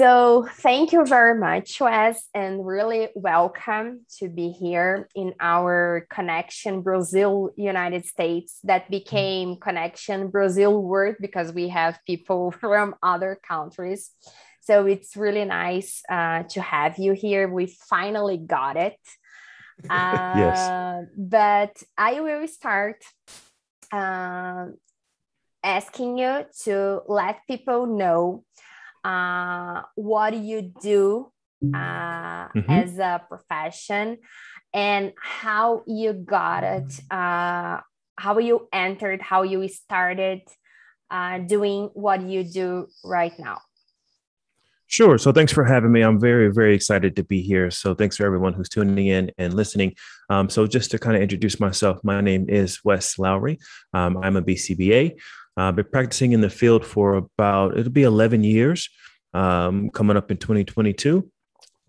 So, thank you very much, Wes, and really welcome to be here in our Connection Brazil United States that became Connection Brazil World because we have people from other countries. So, it's really nice uh, to have you here. We finally got it. Uh, yes. But I will start uh, asking you to let people know uh, what do you do uh, mm-hmm. as a profession and how you got it, uh, how you entered, how you started uh, doing what you do right now. Sure. So thanks for having me. I'm very, very excited to be here. So thanks for everyone who's tuning in and listening. Um, so just to kind of introduce myself, my name is Wes Lowry. Um, I'm a BCBA. I've been practicing in the field for about, it'll be 11 years um, coming up in 2022.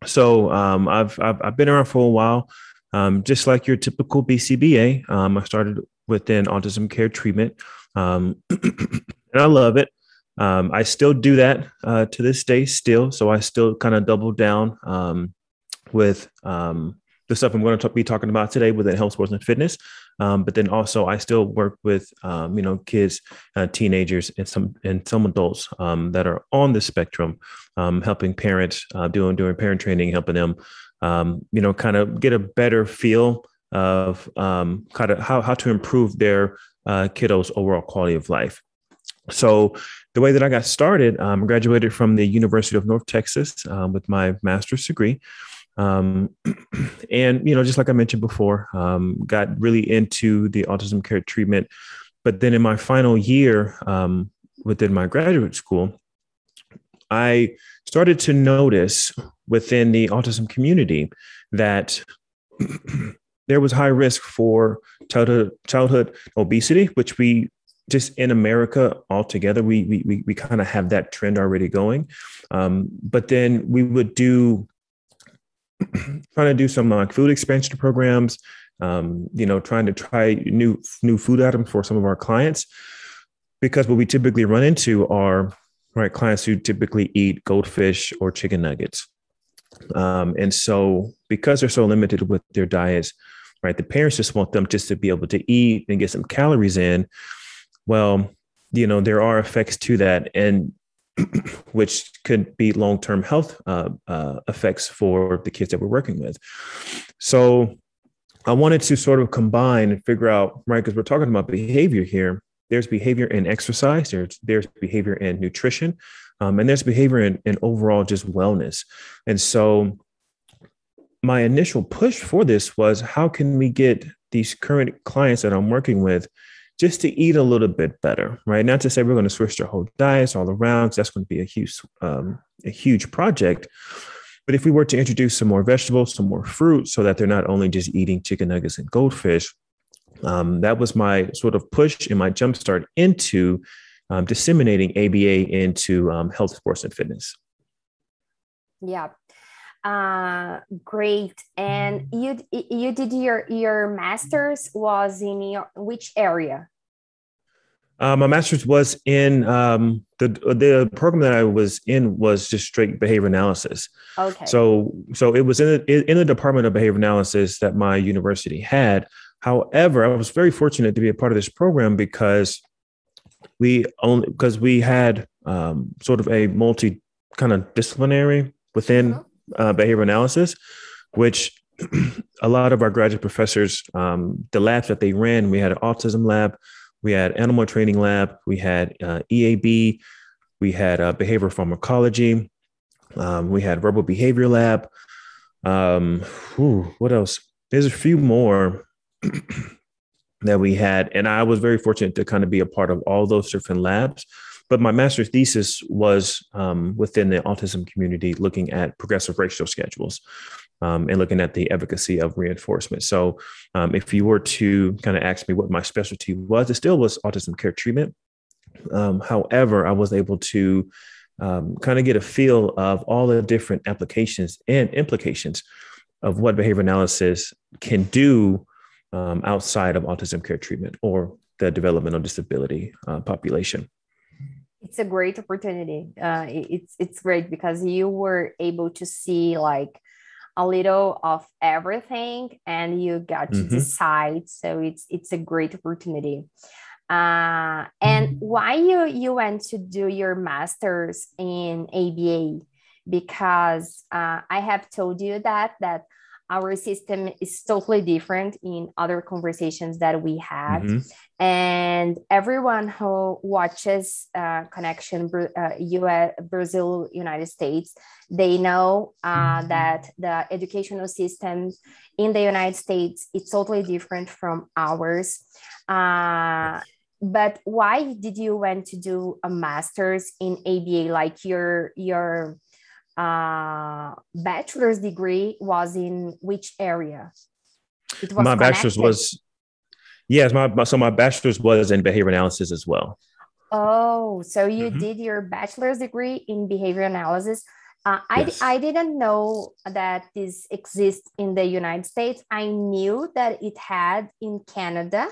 So um, I've, I've, I've, been around for a while. Um, just like your typical BCBA, um, I started within autism care treatment um, and I love it. Um, I still do that uh, to this day, still. So I still kind of double down with the stuff I'm going to be talking about today within health, sports, and fitness. Um, but then also, I still work with um, you know kids, uh, teenagers, and some and some adults um, that are on the spectrum, um, helping parents uh, doing doing parent training, helping them um, you know kind of get a better feel of um, kind of how how to improve their uh, kiddos' overall quality of life. So the way that I got started, I graduated from the University of North Texas with my master's degree. Um, and you know, just like I mentioned before, um, got really into the autism care treatment. But then in my final year um, within my graduate school, I started to notice within the autism community that there was high risk for childhood, childhood obesity, which we just in America altogether, we we we, we kind of have that trend already going. Um, but then we would do trying to do some like food expansion programs, um, you know, trying to try new new food items for some of our clients, because what we typically run into are right clients who typically eat goldfish or chicken nuggets, um, and so because they're so limited with their diets, right, the parents just want them just to be able to eat and get some calories in. Well, you know, there are effects to that, and which could be long term health uh, uh, effects for the kids that we're working with. So I wanted to sort of combine and figure out, right, because we're talking about behavior here. There's behavior in exercise, there's, there's behavior in nutrition, um, and there's behavior in, in overall just wellness. And so my initial push for this was how can we get these current clients that I'm working with just to eat a little bit better, right? Not to say we're going to switch their whole diets all around. that's going to be a huge, um, a huge project. But if we were to introduce some more vegetables, some more fruit, so that they're not only just eating chicken nuggets and goldfish, um, that was my sort of push and my jumpstart into um, disseminating ABA into um, health, sports, and fitness. Yeah, uh, great. And you you did your your master's was in your, which area? Uh, my master's was in um, the the program that I was in was just straight behavior analysis. Okay. So so it was in the, in the department of behavior analysis that my university had. However, I was very fortunate to be a part of this program because we only because we had um, sort of a multi kind of disciplinary within uh-huh. Uh, behavior analysis, which a lot of our graduate professors, um, the labs that they ran, we had an autism lab we had animal training lab, we had uh, EAB, we had uh, behavioral pharmacology, um, we had verbal behavior lab. Um, whew, what else? There's a few more that we had, and I was very fortunate to kind of be a part of all those different labs. But my master's thesis was um, within the autism community, looking at progressive ratio schedules um, and looking at the efficacy of reinforcement. So, um, if you were to kind of ask me what my specialty was, it still was autism care treatment. Um, however, I was able to um, kind of get a feel of all the different applications and implications of what behavior analysis can do um, outside of autism care treatment or the developmental disability uh, population. It's a great opportunity. Uh, it's it's great because you were able to see like a little of everything, and you got to mm-hmm. decide. So it's it's a great opportunity. Uh, and why you you went to do your masters in ABA? Because uh, I have told you that that our system is totally different in other conversations that we had mm-hmm. and everyone who watches uh, connection uh, US, brazil united states they know uh, mm-hmm. that the educational system in the united states is totally different from ours uh, but why did you want to do a master's in aba like your your uh, bachelor's degree was in which area? It was my connected. bachelor's was yes, my, my, so my bachelor's was in behavior analysis as well. Oh, so you mm-hmm. did your bachelor's degree in behavior analysis. Uh, I, yes. I didn't know that this exists in the United States. I knew that it had in Canada,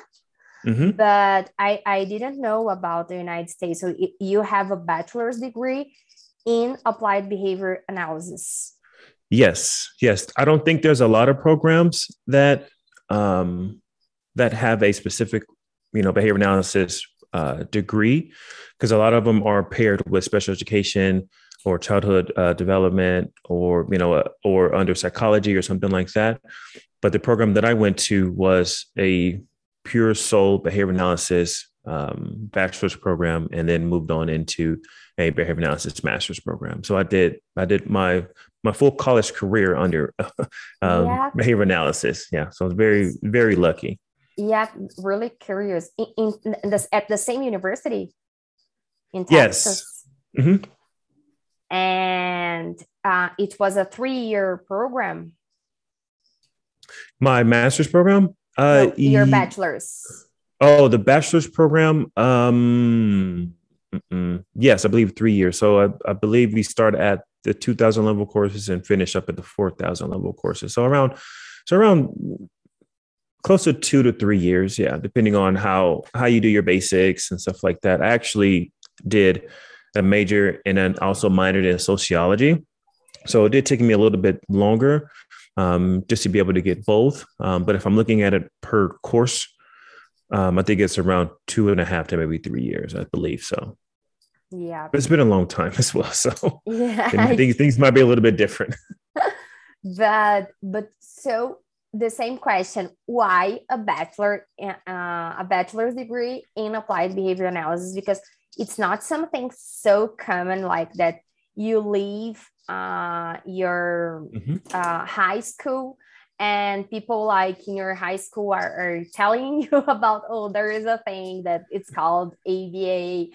mm-hmm. but I, I didn't know about the United States. So it, you have a bachelor's degree in applied behavior analysis? Yes, yes. I don't think there's a lot of programs that um, that have a specific, you know, behavior analysis uh, degree, because a lot of them are paired with special education or childhood uh, development, or you know, uh, or under psychology or something like that. But the program that I went to was a pure soul behavior analysis um, bachelor's program, and then moved on into a behavior analysis master's program. So I did I did my my full college career under um, yeah. behavior analysis. Yeah, so I was very very lucky. Yeah, really curious. In, in, this, at the same university in Texas. Yes. Mm-hmm. And uh, it was a three-year program. My master's program. Uh, no, your bachelor's. Oh, the bachelor's program. Um. Yes, I believe three years. So I, I believe we start at the 2000 level courses and finish up at the 4000 level courses. So around, so around close to two to three years. Yeah. Depending on how, how you do your basics and stuff like that. I actually did a major and then also minored in sociology. So it did take me a little bit longer um, just to be able to get both. Um, but if I'm looking at it per course, um, I think it's around two and a half to maybe three years, I believe so. Yeah. But it's been a long time as well. So yeah, I think things might be a little bit different. but but so the same question why a bachelor uh, a bachelor's degree in applied behavior analysis because it's not something so common like that you leave uh, your mm-hmm. uh, high school and people like in your high school are, are telling you about oh there is a thing that it's called aba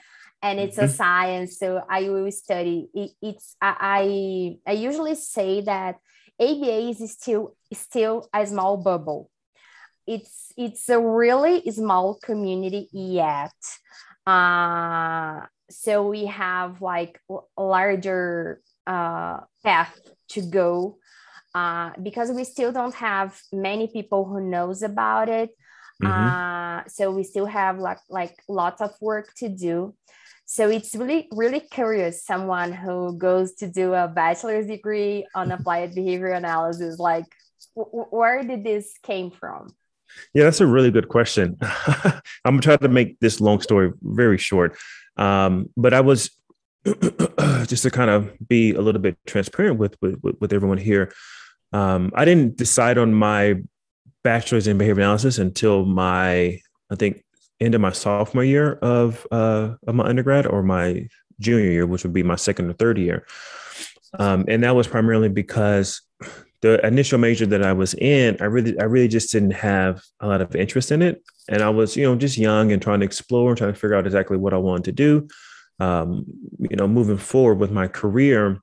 and it's mm-hmm. a science. So i will study. It, it's I, I i usually say that aba is still still a small bubble. It's it's a really small community yet. Uh so we have like larger uh path to go uh, because we still don't have many people who knows about it. Mm-hmm. Uh, so we still have like like lots of work to do. So it's really really curious. Someone who goes to do a bachelor's degree on applied behavior analysis, like w- where did this came from? Yeah, that's a really good question. I'm gonna try to make this long story very short. Um, but I was just to kind of be a little bit transparent with with, with everyone here um, I didn't decide on my bachelor's in behavior analysis until my, I think, end of my sophomore year of uh, of my undergrad or my junior year, which would be my second or third year. Um, and that was primarily because the initial major that I was in, I really, I really just didn't have a lot of interest in it, and I was, you know, just young and trying to explore and trying to figure out exactly what I wanted to do. Um, you know, moving forward with my career,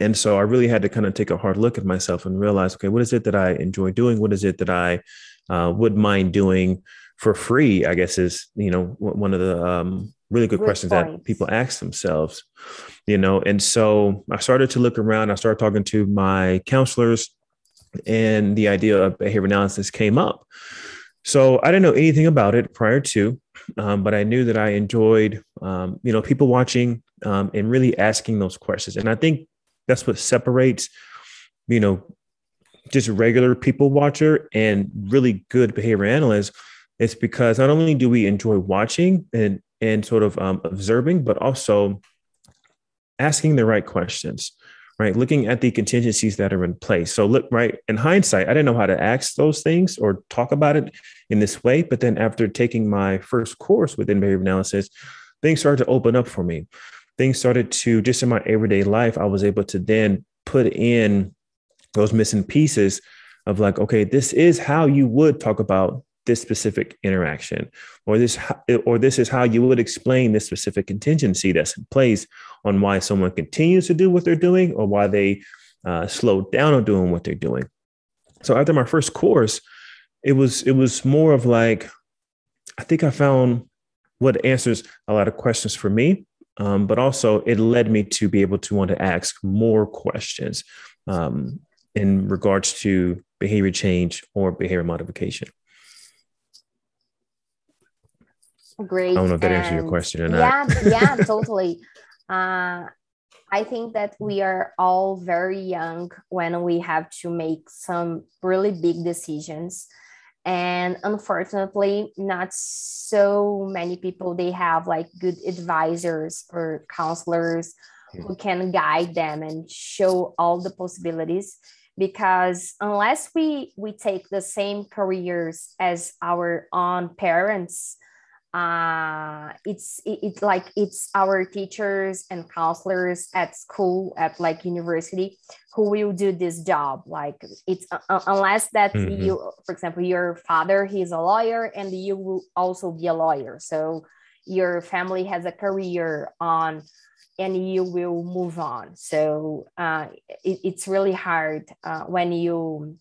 and so I really had to kind of take a hard look at myself and realize, okay, what is it that I enjoy doing? What is it that I uh, would mind doing for free? I guess is you know one of the um, really good, good questions that people ask themselves, you know. And so I started to look around. I started talking to my counselors, and the idea of behavior analysis came up. So I didn't know anything about it prior to, um, but I knew that I enjoyed, um, you know, people watching um, and really asking those questions. And I think that's what separates, you know, just regular people watcher and really good behavior analysts. It's because not only do we enjoy watching and and sort of um, observing, but also asking the right questions right? Looking at the contingencies that are in place. So look, right, in hindsight, I didn't know how to ask those things or talk about it in this way. But then after taking my first course within behavior analysis, things started to open up for me. Things started to just in my everyday life, I was able to then put in those missing pieces of like, okay, this is how you would talk about this specific interaction or this or this is how you would explain this specific contingency that's in place on why someone continues to do what they're doing or why they uh, slow down on doing what they're doing. So after my first course it was it was more of like i think i found what answers a lot of questions for me um, but also it led me to be able to want to ask more questions um, in regards to behavior change or behavior modification Great. I don't know if that answers your question or not. Yeah, yeah, totally. Uh, I think that we are all very young when we have to make some really big decisions. And unfortunately, not so many people they have like good advisors or counselors hmm. who can guide them and show all the possibilities. Because unless we we take the same careers as our own parents uh, it's it, it's like it's our teachers and counselors at school at like university who will do this job. Like it's uh, uh unless that mm-hmm. you for example your father he's a lawyer and you will also be a lawyer. So your family has a career on and you will move on. So uh, it, it's really hard uh, when you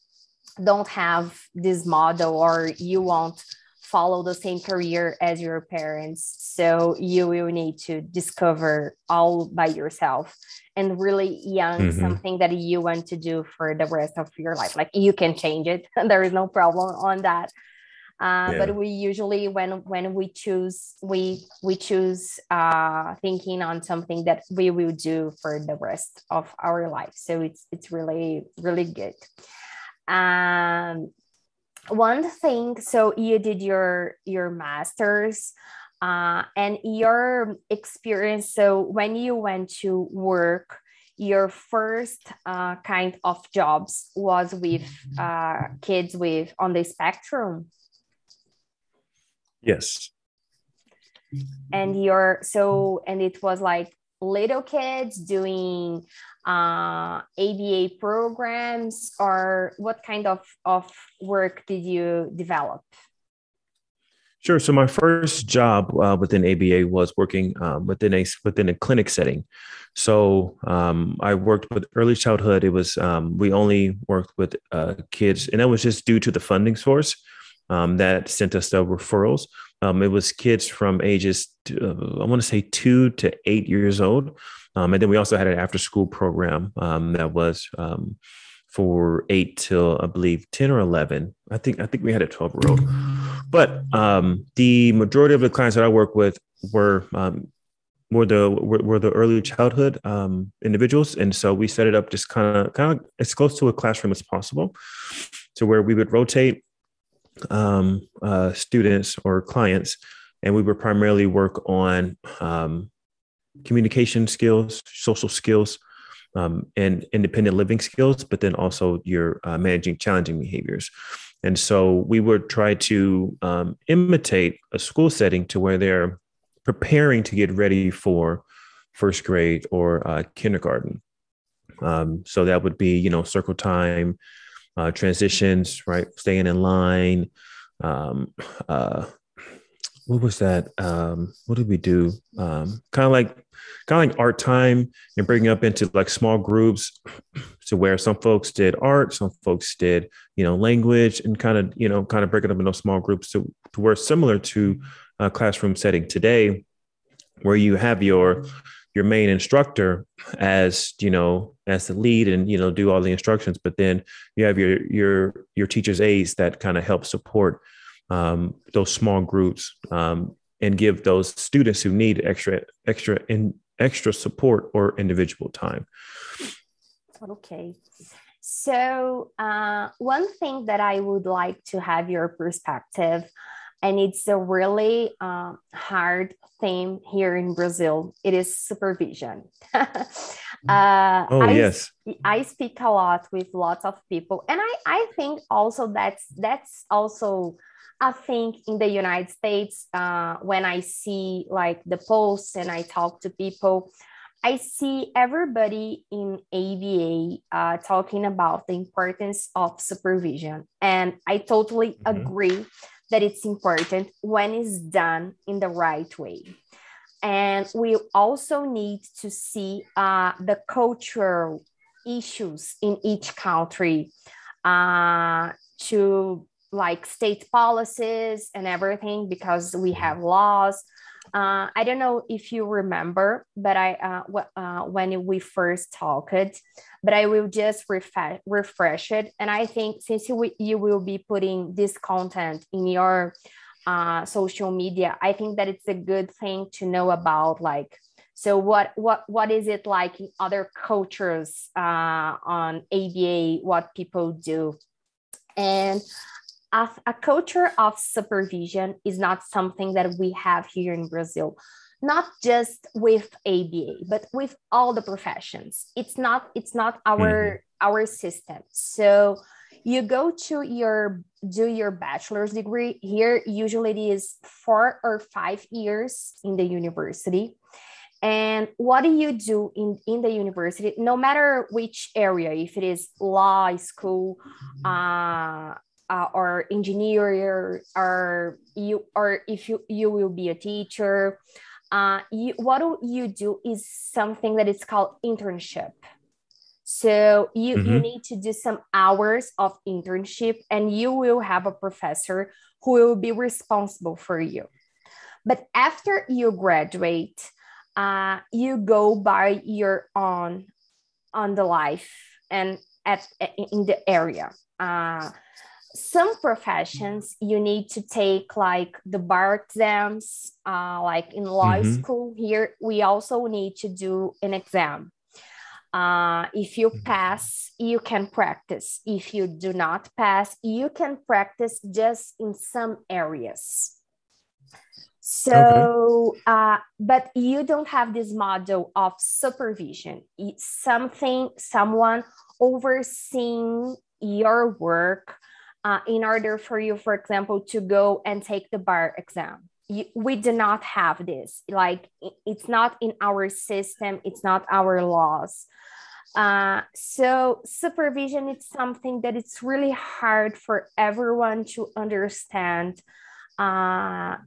don't have this model or you want follow the same career as your parents. So you will need to discover all by yourself and really young mm-hmm. something that you want to do for the rest of your life. Like you can change it. there is no problem on that. Uh, yeah. But we usually, when when we choose, we we choose uh, thinking on something that we will do for the rest of our life. So it's it's really really good. Um, one thing so you did your your masters uh, and your experience so when you went to work your first uh, kind of jobs was with uh, kids with on the spectrum? Yes. And your so and it was like little kids doing uh, ABA programs, or what kind of, of work did you develop? Sure. So my first job uh, within ABA was working um, within a within a clinic setting. So um, I worked with early childhood. It was um, we only worked with uh, kids, and that was just due to the funding source um, that sent us the referrals. Um, it was kids from ages uh, I want to say two to eight years old. Um, and then we also had an after school program um, that was um, for eight till I believe 10 or 11. I think, I think we had a 12 year old, but um, the majority of the clients that I work with were, um, were the were, were, the early childhood um, individuals, and so we set it up just kind of kind of as close to a classroom as possible, to where we would rotate um, uh, students or clients and we would primarily work on um, communication skills, social skills, um, and independent living skills, but then also your uh, managing challenging behaviors. And so we would try to um, imitate a school setting to where they're preparing to get ready for first grade or uh, kindergarten. Um, so that would be, you know, circle time, uh, transitions, right? Staying in line, um, uh, what was that? Um, what did we do? Um, kind of like kind of like art time and breaking up into like small groups to where some folks did art, some folks did, you know, language and kind of, you know, kind of breaking up into small groups to, to where similar to a classroom setting today, where you have your your main instructor as you know as the lead and you know do all the instructions but then you have your your your teachers aides that kind of help support um, those small groups um, and give those students who need extra extra in extra support or individual time. Okay. So uh, one thing that i would like to have your perspective and it's a really uh, hard theme here in Brazil. It is supervision. uh, oh I, yes, I speak a lot with lots of people, and I I think also that's that's also I think in the United States uh, when I see like the posts and I talk to people. I see everybody in ABA uh, talking about the importance of supervision, and I totally mm-hmm. agree that it's important when it's done in the right way. And we also need to see uh, the cultural issues in each country uh, to like state policies and everything because we have laws uh, I don't know if you remember, but I uh, w- uh, when we first talked, but I will just refresh refresh it. And I think since you you will be putting this content in your uh, social media, I think that it's a good thing to know about. Like, so what what what is it like in other cultures uh, on ABA? What people do, and a, a culture of supervision is not something that we have here in Brazil not just with ABA, but with all the professions. It's not it's not our mm-hmm. our system. So you go to your do your bachelor's degree here. Usually it is four or five years in the university. And what do you do in, in the university? No matter which area, if it is law school, uh, uh, or engineer or you or if you you will be a teacher. Uh, you, what you do is something that is called internship. So you, mm-hmm. you need to do some hours of internship and you will have a professor who will be responsible for you. But after you graduate uh, you go by your own on the life and at in the area. Uh, some professions you need to take like the bar exams uh, like in law mm-hmm. school here we also need to do an exam uh, if you mm-hmm. pass you can practice if you do not pass you can practice just in some areas so okay. uh, but you don't have this model of supervision it's something someone overseeing your work uh, in order for you, for example, to go and take the bar exam. You, we do not have this. Like it's not in our system. It's not our laws. Uh, so supervision is something that it's really hard for everyone to understand uh,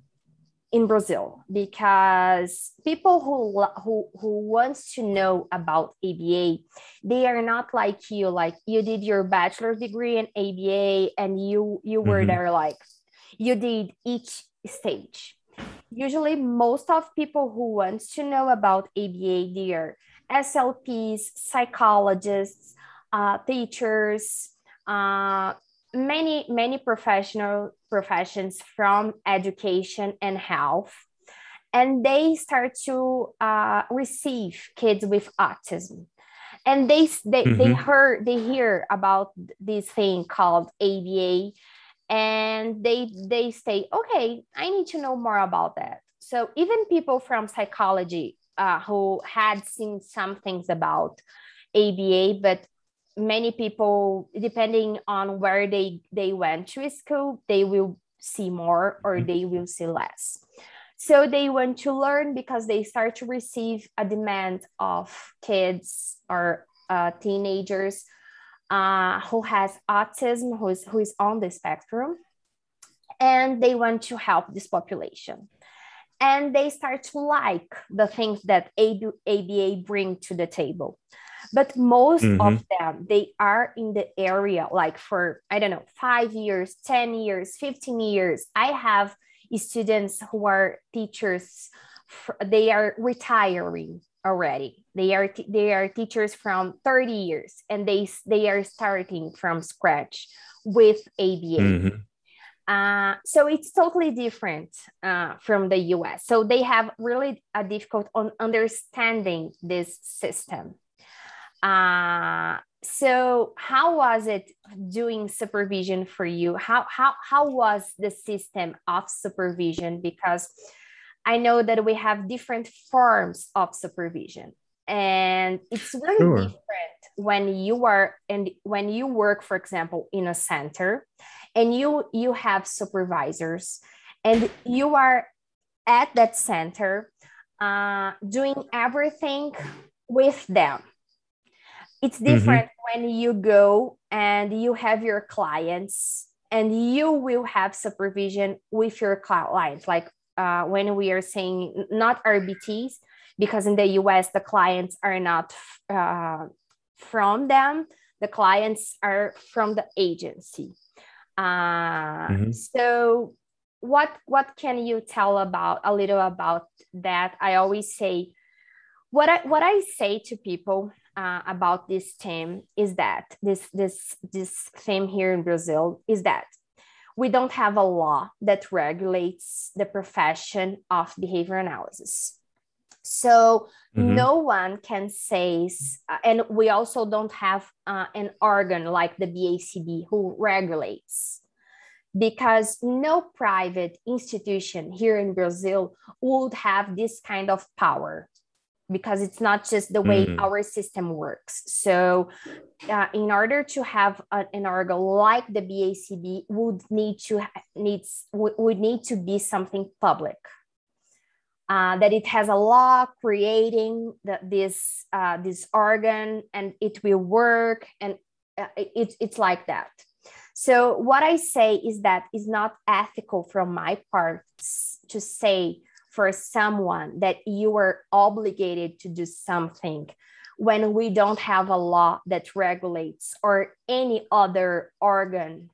in Brazil because people who who who wants to know about ABA, they are not like you. Like you did your bachelor's degree in ABA, and you you were mm-hmm. there like you did each stage. Usually, most of people who wants to know about ABA, they are SLPs, psychologists, uh, teachers, uh, many many professional professions from education and health and they start to uh, receive kids with autism and they they, mm-hmm. they heard they hear about this thing called aba and they they say okay i need to know more about that so even people from psychology uh, who had seen some things about aba but many people depending on where they they went to school they will see more or mm-hmm. they will see less. So they want to learn because they start to receive a demand of kids or uh, teenagers uh, who has autism who is, who is on the spectrum and they want to help this population. And they start to like the things that aba bring to the table but most mm-hmm. of them they are in the area like for i don't know five years 10 years 15 years i have students who are teachers they are retiring already. They are they are teachers from 30 years and they they are starting from scratch with ABA. Mm-hmm. Uh, so it's totally different uh, from the US. So they have really a difficult on understanding this system. Uh, so how was it doing supervision for you? How, how, how was the system of supervision? Because I know that we have different forms of supervision and it's really sure. different when you are and when you work for example in a center and you you have supervisors and you are at that center uh, doing everything with them it's mm-hmm. different mm-hmm. when you go and you have your clients and you will have supervision with your clients like uh, when we are saying not rbts because in the US, the clients are not uh, from them, the clients are from the agency. Uh, mm-hmm. So, what what can you tell about a little about that? I always say, what I what I say to people uh, about this theme is that this this this theme here in Brazil is that we don't have a law that regulates the profession of behavior analysis. So mm-hmm. no one can say, uh, and we also don't have uh, an organ like the BACB who regulates, because no private institution here in Brazil would have this kind of power because it's not just the way mm. our system works. So, uh, in order to have a, an organ like the BACB, would need to needs would need to be something public uh, that it has a law creating the, this uh, this organ and it will work and uh, it, it's like that so what i say is that it's not ethical from my part to say for someone that you are obligated to do something when we don't have a law that regulates or any other organ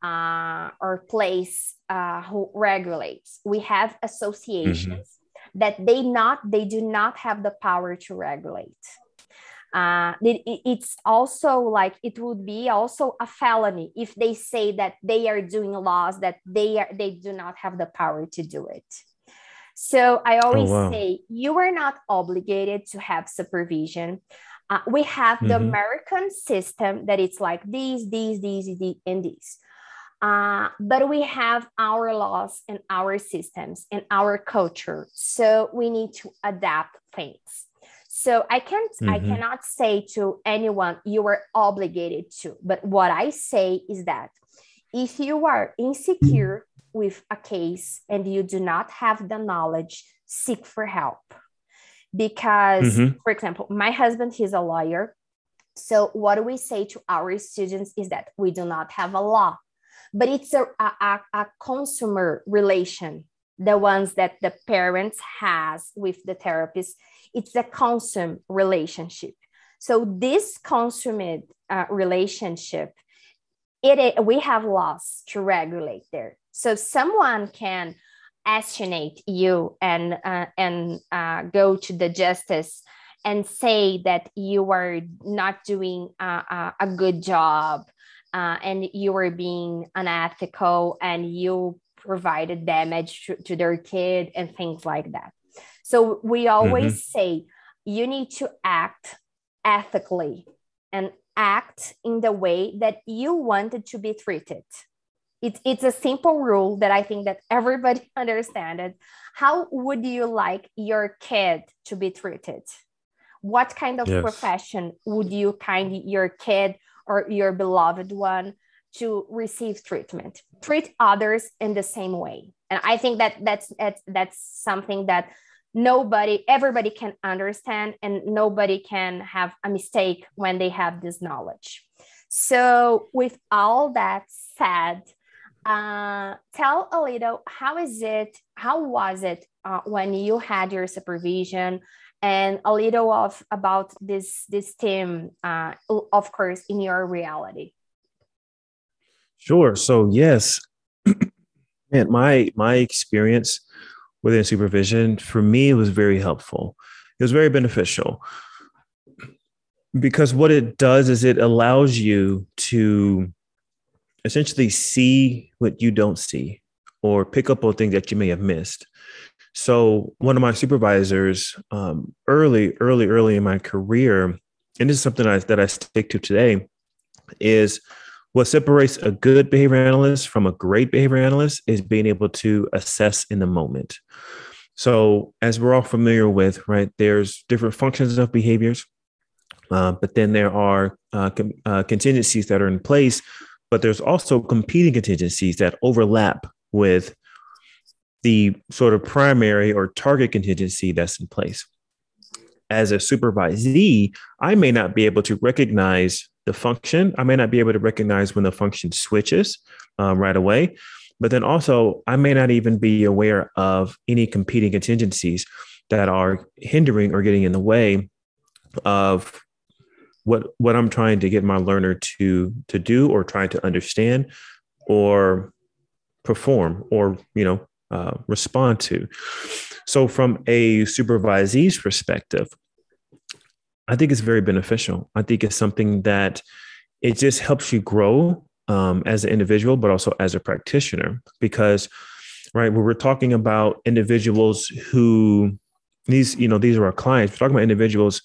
uh, or place uh, who regulates. We have associations mm-hmm. that they not they do not have the power to regulate. Uh, it, it's also like it would be also a felony if they say that they are doing laws that they are they do not have the power to do it so i oh, always oh, wow. say you are not obligated to have supervision uh, we have mm-hmm. the american system that it's like these these these, these and these uh, but we have our laws and our systems and our culture. So we need to adapt things. So I can't, mm-hmm. I cannot say to anyone, you are obligated to. But what I say is that if you are insecure with a case and you do not have the knowledge, seek for help. Because, mm-hmm. for example, my husband, he's a lawyer. So what we say to our students is that we do not have a law but it's a, a, a consumer relation the ones that the parents has with the therapist it's a consume relationship so this consummate uh, relationship it, it we have laws to regulate there so someone can estimate you and uh, and uh, go to the justice and say that you are not doing a, a good job uh, and you were being unethical and you provided damage to, to their kid and things like that. So we always mm-hmm. say you need to act ethically and act in the way that you wanted to be treated. It's, it's a simple rule that I think that everybody understands. How would you like your kid to be treated? What kind of yes. profession would you kind your kid or your beloved one to receive treatment treat others in the same way and i think that that's that's, that's something that nobody everybody can understand and nobody can have a mistake when they have this knowledge so with all that said uh, tell a little how is it how was it uh, when you had your supervision? And a little of about this this team uh, of course in your reality. Sure. So yes man my my experience within supervision, for me, was very helpful. It was very beneficial. Because what it does is it allows you to essentially see what you don't see or pick up on things that you may have missed. So one of my supervisors, um, early, early, early in my career, and this is something I, that I stick to today, is what separates a good behavior analyst from a great behavior analyst is being able to assess in the moment. So as we're all familiar with, right, there's different functions of behaviors, uh, but then there are uh, com- uh, contingencies that are in place, but there's also competing contingencies that overlap with the sort of primary or target contingency that's in place. As a supervisee, I may not be able to recognize the function. I may not be able to recognize when the function switches um, right away. But then also, I may not even be aware of any competing contingencies that are hindering or getting in the way of what what I'm trying to get my learner to to do or trying to understand or perform or you know uh, respond to. So, from a supervisee's perspective, I think it's very beneficial. I think it's something that it just helps you grow um, as an individual, but also as a practitioner. Because, right, when we're talking about individuals who these, you know, these are our clients. We're talking about individuals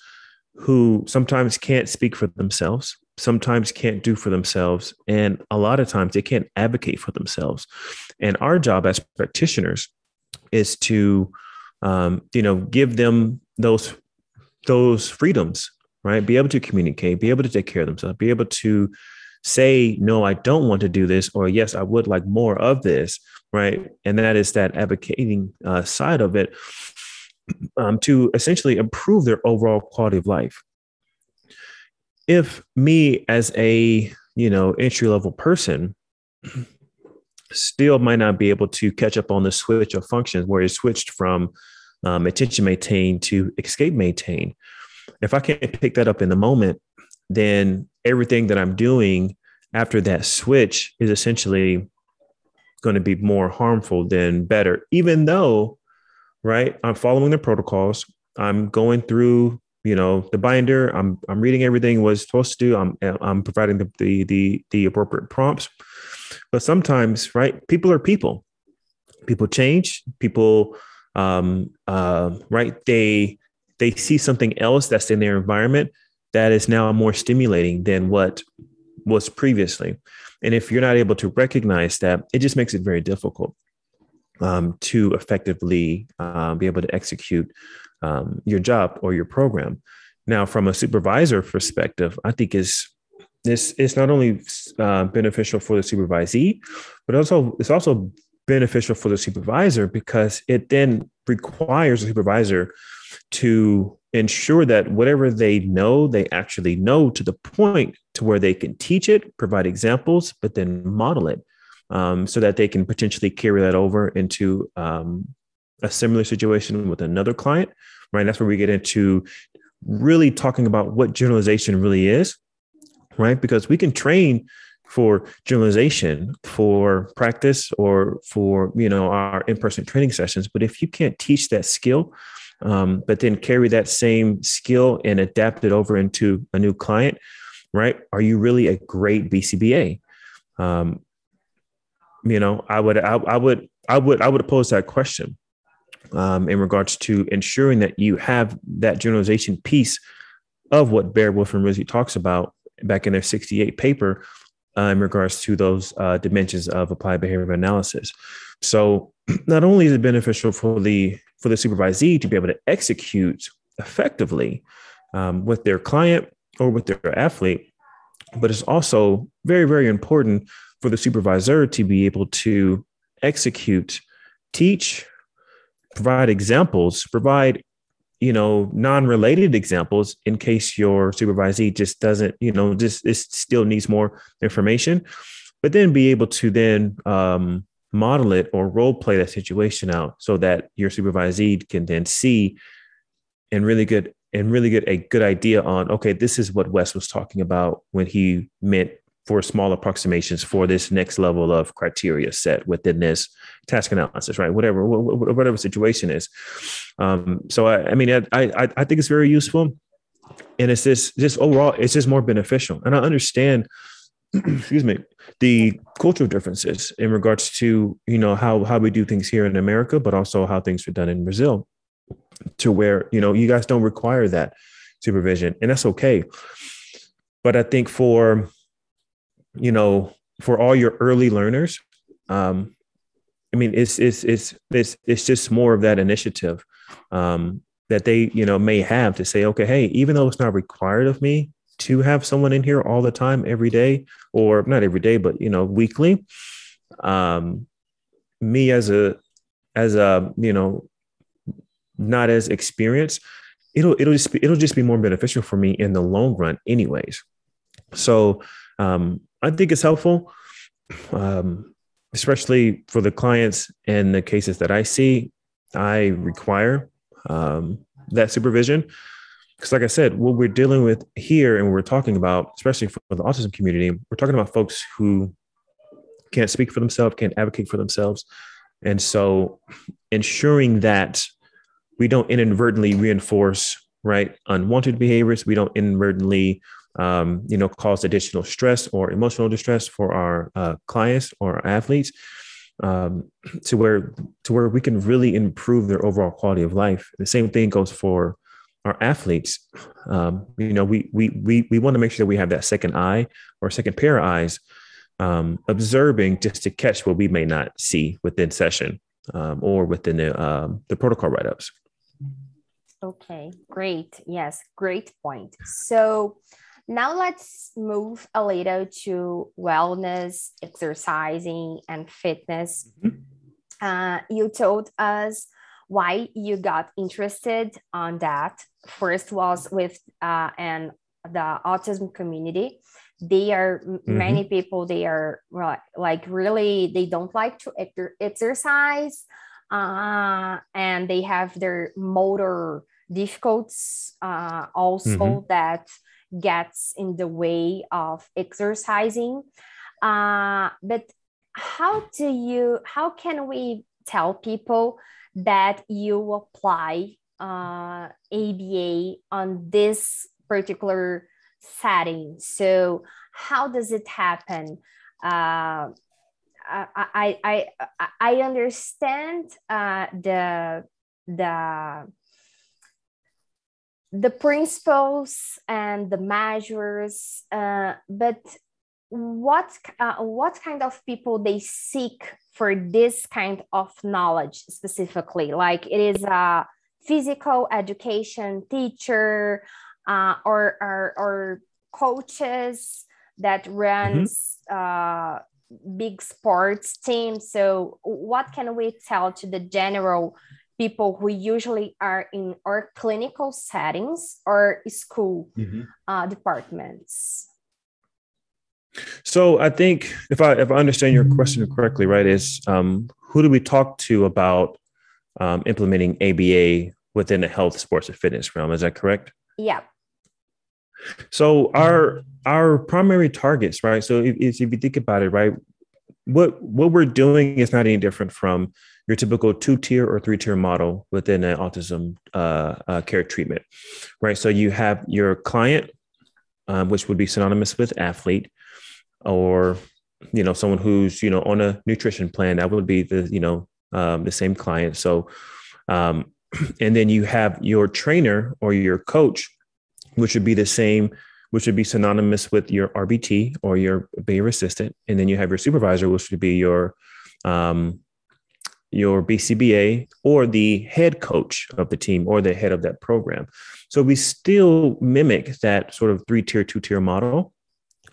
who sometimes can't speak for themselves, sometimes can't do for themselves, and a lot of times they can't advocate for themselves. And our job as practitioners is to, um, you know, give them those those freedoms, right? Be able to communicate, be able to take care of themselves, be able to say, no, I don't want to do this, or yes, I would like more of this, right? And that is that advocating uh, side of it um, to essentially improve their overall quality of life. If me as a you know entry level person still might not be able to catch up on the switch of functions where it switched from um, attention maintain to escape maintain. If I can't pick that up in the moment, then everything that I'm doing after that switch is essentially going to be more harmful than better, even though right? I'm following the protocols. I'm going through, you know, the binder. I'm I'm reading everything was supposed to do. I'm I'm providing the the the, the appropriate prompts. But sometimes, right? People are people. People change. People, um, uh, right? They they see something else that's in their environment that is now more stimulating than what was previously. And if you're not able to recognize that, it just makes it very difficult um, to effectively uh, be able to execute um, your job or your program. Now, from a supervisor perspective, I think is this is not only uh, beneficial for the supervisee, but also it's also beneficial for the supervisor because it then requires the supervisor to ensure that whatever they know, they actually know to the point to where they can teach it, provide examples, but then model it um, so that they can potentially carry that over into um, a similar situation with another client, right? That's where we get into really talking about what generalization really is, right? Because we can train for generalization for practice or for you know our in-person training sessions but if you can't teach that skill um, but then carry that same skill and adapt it over into a new client right are you really a great bcba um, you know, I would, I, I would, I would, I would pose that question um, in regards to ensuring that you have that generalization piece of what Baer Wolf and Risley talks about back in their 68 paper uh, in regards to those uh, dimensions of applied behavior analysis. So not only is it beneficial for the for the supervisee to be able to execute effectively um, with their client or with their athlete, but it's also very, very important for the supervisor to be able to execute, teach, provide examples, provide you know non-related examples in case your supervisee just doesn't you know just it still needs more information but then be able to then um, model it or role play that situation out so that your supervisee can then see and really good and really get a good idea on okay this is what wes was talking about when he meant for small approximations for this next level of criteria set within this task analysis, right? Whatever, whatever situation is. Um, so I, I mean, I, I, I think it's very useful, and it's just just overall, it's just more beneficial. And I understand, excuse me, the cultural differences in regards to you know how how we do things here in America, but also how things are done in Brazil, to where you know you guys don't require that supervision, and that's okay. But I think for you know, for all your early learners, um, I mean, it's it's it's it's it's just more of that initiative um, that they you know may have to say, okay, hey, even though it's not required of me to have someone in here all the time, every day, or not every day, but you know, weekly, um, me as a as a you know not as experienced, it'll it'll just be, it'll just be more beneficial for me in the long run, anyways. So um, I think it's helpful, um, especially for the clients and the cases that I see. I require um, that supervision because, like I said, what we're dealing with here and we're talking about, especially for the autism community, we're talking about folks who can't speak for themselves, can't advocate for themselves. And so ensuring that we don't inadvertently reinforce right unwanted behaviors, we don't inadvertently um, you know, cause additional stress or emotional distress for our uh, clients or our athletes, um, to where to where we can really improve their overall quality of life. The same thing goes for our athletes. Um, you know, we we we we want to make sure that we have that second eye or second pair of eyes, um, observing just to catch what we may not see within session um, or within the um, the protocol write ups. Okay, great. Yes, great point. So now let's move a little to wellness, exercising, and fitness. Mm-hmm. Uh, you told us why you got interested on that. First was with uh, and the autism community. They are mm-hmm. many people. They are like really they don't like to exercise, uh, and they have their motor difficulties uh, also mm-hmm. that gets in the way of exercising. Uh, but how do you, how can we tell people that you apply uh, ABA on this particular setting? So how does it happen? Uh, I, I, I understand uh, the, the the principles and the measures, uh, but what uh, what kind of people they seek for this kind of knowledge specifically? Like it is a physical education teacher uh, or, or or coaches that runs mm-hmm. uh, big sports teams. So what can we tell to the general people who usually are in our clinical settings or school mm-hmm. uh, departments. So i think if i if i understand your question correctly right is um, who do we talk to about um, implementing aba within the health sports and fitness realm? Is that correct? Yeah. So our our primary targets right so if, if you think about it right what what we're doing is not any different from your typical two tier or three tier model within an autism uh, uh, care treatment, right? So you have your client, um, which would be synonymous with athlete, or you know someone who's you know on a nutrition plan. That would be the you know um, the same client. So, um, and then you have your trainer or your coach, which would be the same which would be synonymous with your RBT or your behavior assistant, and then you have your supervisor, which would be your um, your BCBA or the head coach of the team or the head of that program. So we still mimic that sort of three tier, two tier model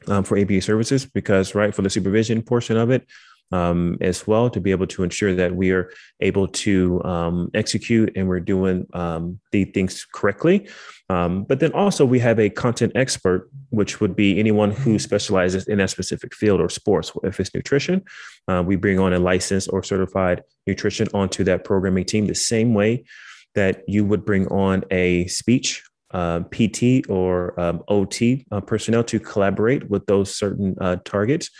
um, for ABA services because, right, for the supervision portion of it, um, as well to be able to ensure that we are able to um, execute and we're doing um, the things correctly. Um, but then also we have a content expert, which would be anyone who specializes in that specific field or sports. If it's nutrition, uh, we bring on a licensed or certified nutrition onto that programming team the same way that you would bring on a speech uh, PT or um, OT uh, personnel to collaborate with those certain uh, targets.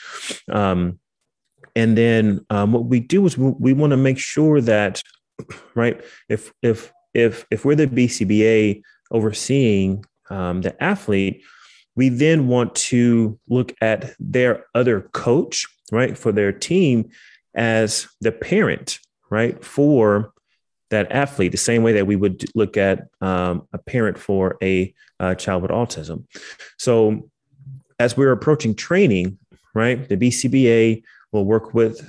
And then um, what we do is we, we want to make sure that, right, if if if if we're the BCBA overseeing um, the athlete, we then want to look at their other coach, right, for their team as the parent, right, for that athlete, the same way that we would look at um, a parent for a, a child with autism. So, as we're approaching training, right, the BCBA will work with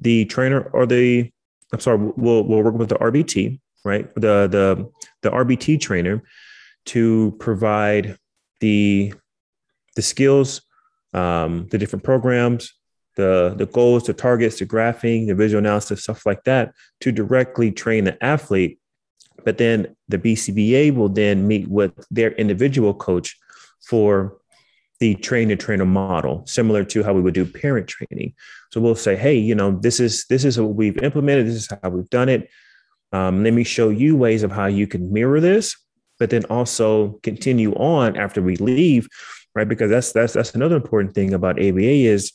the trainer or the, I'm sorry, we'll, we'll work with the RBT, right, the the the RBT trainer to provide the the skills, um, the different programs, the the goals, the targets, the graphing, the visual analysis, stuff like that, to directly train the athlete. But then the BCBA will then meet with their individual coach for the train to trainer model, similar to how we would do parent training. So we'll say, hey, you know, this is this is what we've implemented. This is how we've done it. Um, let me show you ways of how you can mirror this, but then also continue on after we leave, right? Because that's that's that's another important thing about ABA is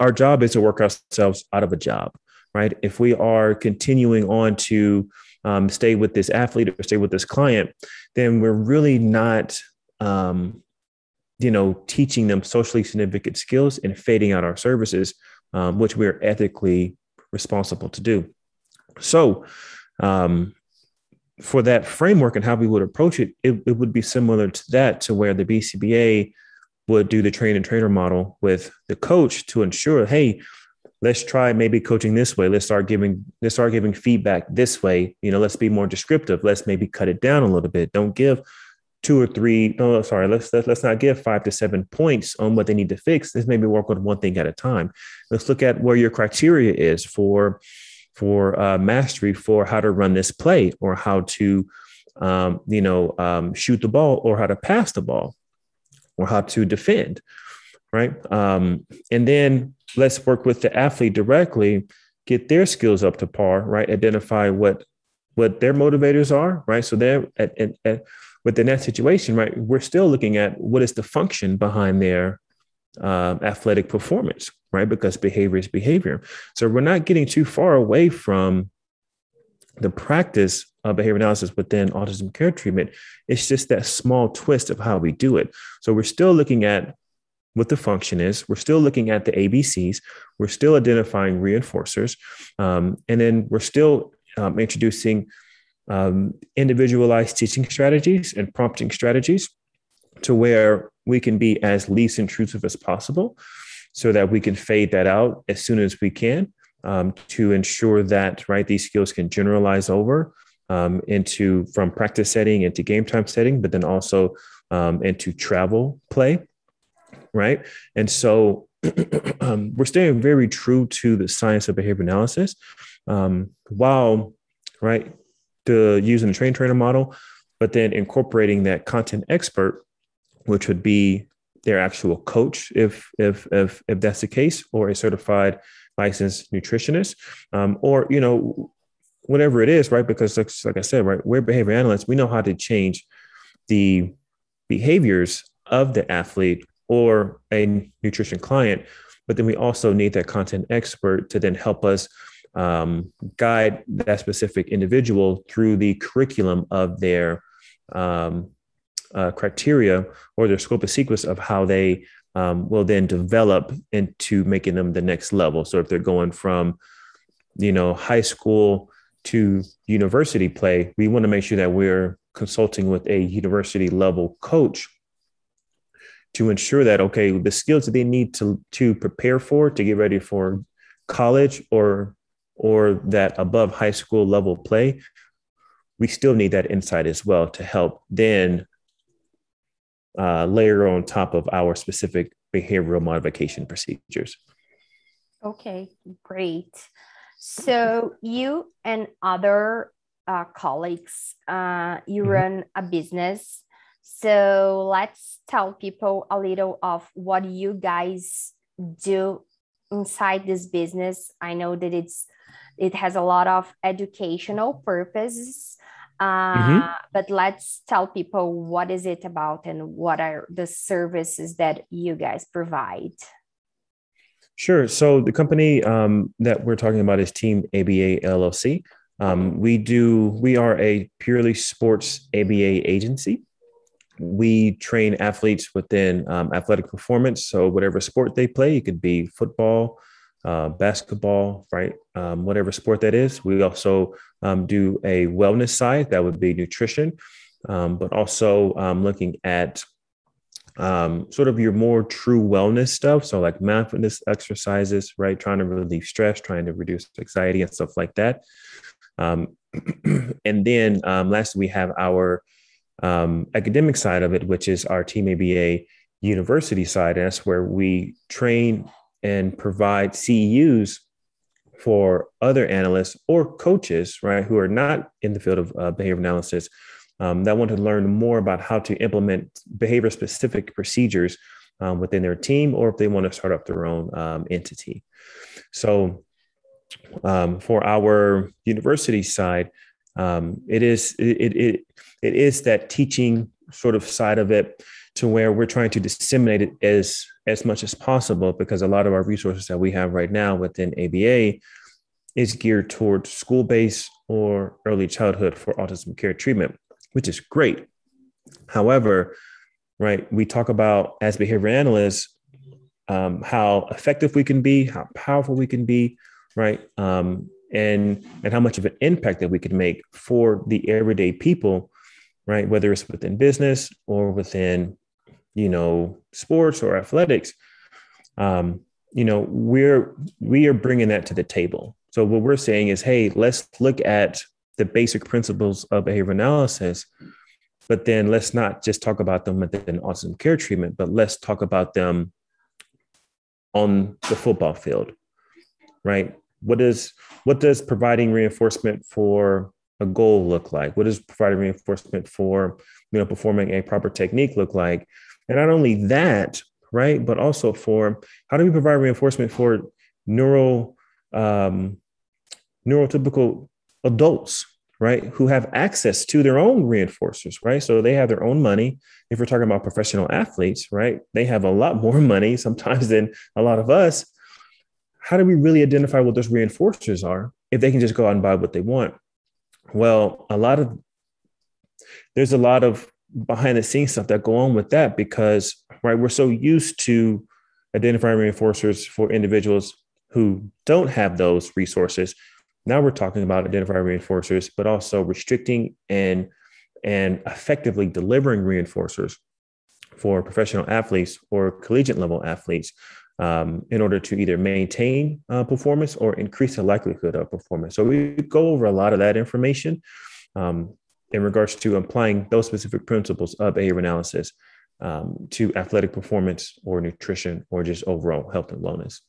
our job is to work ourselves out of a job, right? If we are continuing on to um, stay with this athlete or stay with this client, then we're really not, um, you know, teaching them socially significant skills and fading out our services, um, which we're ethically responsible to do. So, um, for that framework and how we would approach it, it, it would be similar to that, to where the BCBA would do the train and trainer model with the coach to ensure, hey, let's try maybe coaching this way. Let's start giving let's start giving feedback this way. You know, let's be more descriptive. Let's maybe cut it down a little bit. Don't give two or three. No, sorry. Let's let's not give five to seven points on what they need to fix. Let's maybe work on one thing at a time. Let's look at where your criteria is for for uh, mastery for how to run this play or how to um, you know um, shoot the ball or how to pass the ball or how to defend, right? Um, and then let's work with the athlete directly, get their skills up to par, right? Identify what what their motivators are, right? So they're at, at, at within that situation, right? We're still looking at what is the function behind their uh, athletic performance, right? Because behavior is behavior. So we're not getting too far away from the practice of behavior analysis within autism care treatment. It's just that small twist of how we do it. So we're still looking at what the function is. We're still looking at the ABCs. We're still identifying reinforcers. Um, and then we're still um, introducing um, individualized teaching strategies and prompting strategies to where we can be as least intrusive as possible so that we can fade that out as soon as we can um, to ensure that right these skills can generalize over um, into from practice setting into game time setting, but then also um, into travel play, right? And so um, we're staying very true to the science of behavior analysis, um, while right the using the train trainer model, but then incorporating that content expert, which would be their actual coach, if if if if that's the case, or a certified licensed nutritionist, um, or you know whatever it is, right? Because like, like I said, right, we're behavior analysts. We know how to change the behaviors of the athlete or a nutrition client, but then we also need that content expert to then help us um, guide that specific individual through the curriculum of their um, uh, criteria or their scope of sequence of how they um, will then develop into making them the next level. So if they're going from, you know, high school to university play, we want to make sure that we're consulting with a university level coach to ensure that okay the skills that they need to to prepare for to get ready for college or or that above high school level play we still need that insight as well to help then uh, layer on top of our specific behavioral modification procedures okay great so you and other uh, colleagues, uh, you mm-hmm. run a business. So let's tell people a little of what you guys do inside this business. I know that it's it has a lot of educational purposes. Uh, mm-hmm. But let's tell people what is it about and what are the services that you guys provide. Sure. So the company um, that we're talking about is Team ABA LLC. Um, we do. We are a purely sports ABA agency. We train athletes within um, athletic performance. So whatever sport they play, it could be football, uh, basketball, right? Um, whatever sport that is. We also um, do a wellness side that would be nutrition, um, but also um, looking at um, sort of your more true wellness stuff. So, like mindfulness exercises, right? Trying to relieve stress, trying to reduce anxiety and stuff like that. Um, and then lastly, we have our academic side of it, which is our Team ABA university side. And that's where we train and provide CEUs for other analysts or coaches, right, who are not in the field of uh, behavior analysis um, that want to learn more about how to implement behavior specific procedures um, within their team or if they want to start up their own um, entity. So, um, for our university side, um, it is it, it it is that teaching sort of side of it to where we're trying to disseminate it as as much as possible because a lot of our resources that we have right now within ABA is geared towards school-based or early childhood for autism care treatment, which is great. However, right, we talk about as behavior analysts um, how effective we can be, how powerful we can be, right, um, and and how much of an impact that we can make for the everyday people, right, whether it's within business or within you know, sports or athletics, um, you know, we're we are bringing that to the table. So what we're saying is, hey, let's look at the basic principles of behavior analysis, but then let's not just talk about them within autism care treatment, but let's talk about them on the football field, right? What does what does providing reinforcement for a goal look like? What does providing reinforcement for you know performing a proper technique look like? And not only that, right, but also for how do we provide reinforcement for neural um, neurotypical adults, right, who have access to their own reinforcers, right? So they have their own money. If we're talking about professional athletes, right, they have a lot more money sometimes than a lot of us. How do we really identify what those reinforcers are if they can just go out and buy what they want? Well, a lot of there's a lot of behind the scenes stuff that go on with that because right we're so used to identifying reinforcers for individuals who don't have those resources. Now we're talking about identifying reinforcers but also restricting and and effectively delivering reinforcers for professional athletes or collegiate level athletes um, in order to either maintain uh, performance or increase the likelihood of performance so we go over a lot of that information um, in regards to applying those specific principles of behavior analysis um, to athletic performance or nutrition or just overall health and wellness.